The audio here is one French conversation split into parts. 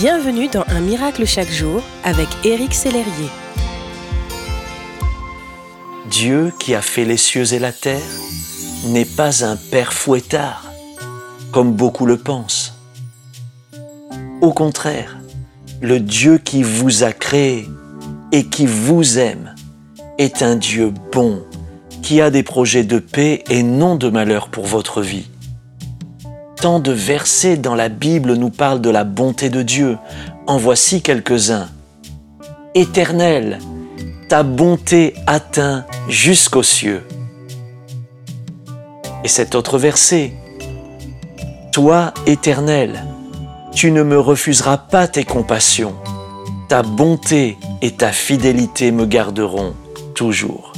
Bienvenue dans Un miracle chaque jour avec Éric Sellerier. Dieu qui a fait les cieux et la terre n'est pas un père fouettard, comme beaucoup le pensent. Au contraire, le Dieu qui vous a créé et qui vous aime est un Dieu bon, qui a des projets de paix et non de malheur pour votre vie. Tant de versets dans la Bible nous parlent de la bonté de Dieu. En voici quelques-uns. Éternel, ta bonté atteint jusqu'aux cieux. Et cet autre verset. Toi, Éternel, tu ne me refuseras pas tes compassions. Ta bonté et ta fidélité me garderont toujours.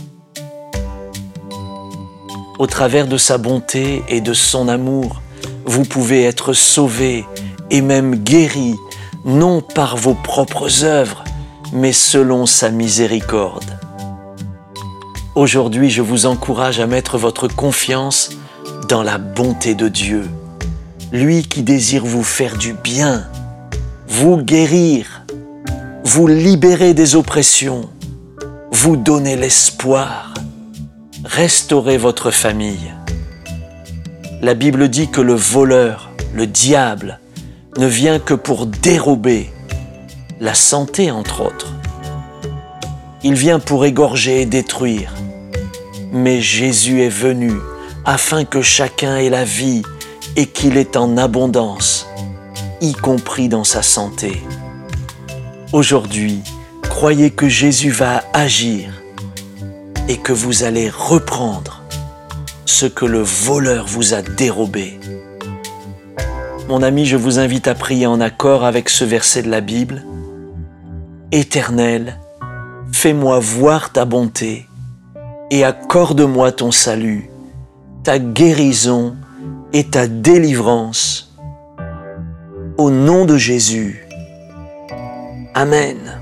Au travers de sa bonté et de son amour, vous pouvez être sauvé et même guéri, non par vos propres œuvres, mais selon sa miséricorde. Aujourd'hui, je vous encourage à mettre votre confiance dans la bonté de Dieu, lui qui désire vous faire du bien, vous guérir, vous libérer des oppressions, vous donner l'espoir, restaurer votre famille. La Bible dit que le voleur, le diable, ne vient que pour dérober la santé, entre autres. Il vient pour égorger et détruire. Mais Jésus est venu afin que chacun ait la vie et qu'il est en abondance, y compris dans sa santé. Aujourd'hui, croyez que Jésus va agir et que vous allez reprendre ce que le voleur vous a dérobé. Mon ami, je vous invite à prier en accord avec ce verset de la Bible. Éternel, fais-moi voir ta bonté et accorde-moi ton salut, ta guérison et ta délivrance. Au nom de Jésus. Amen.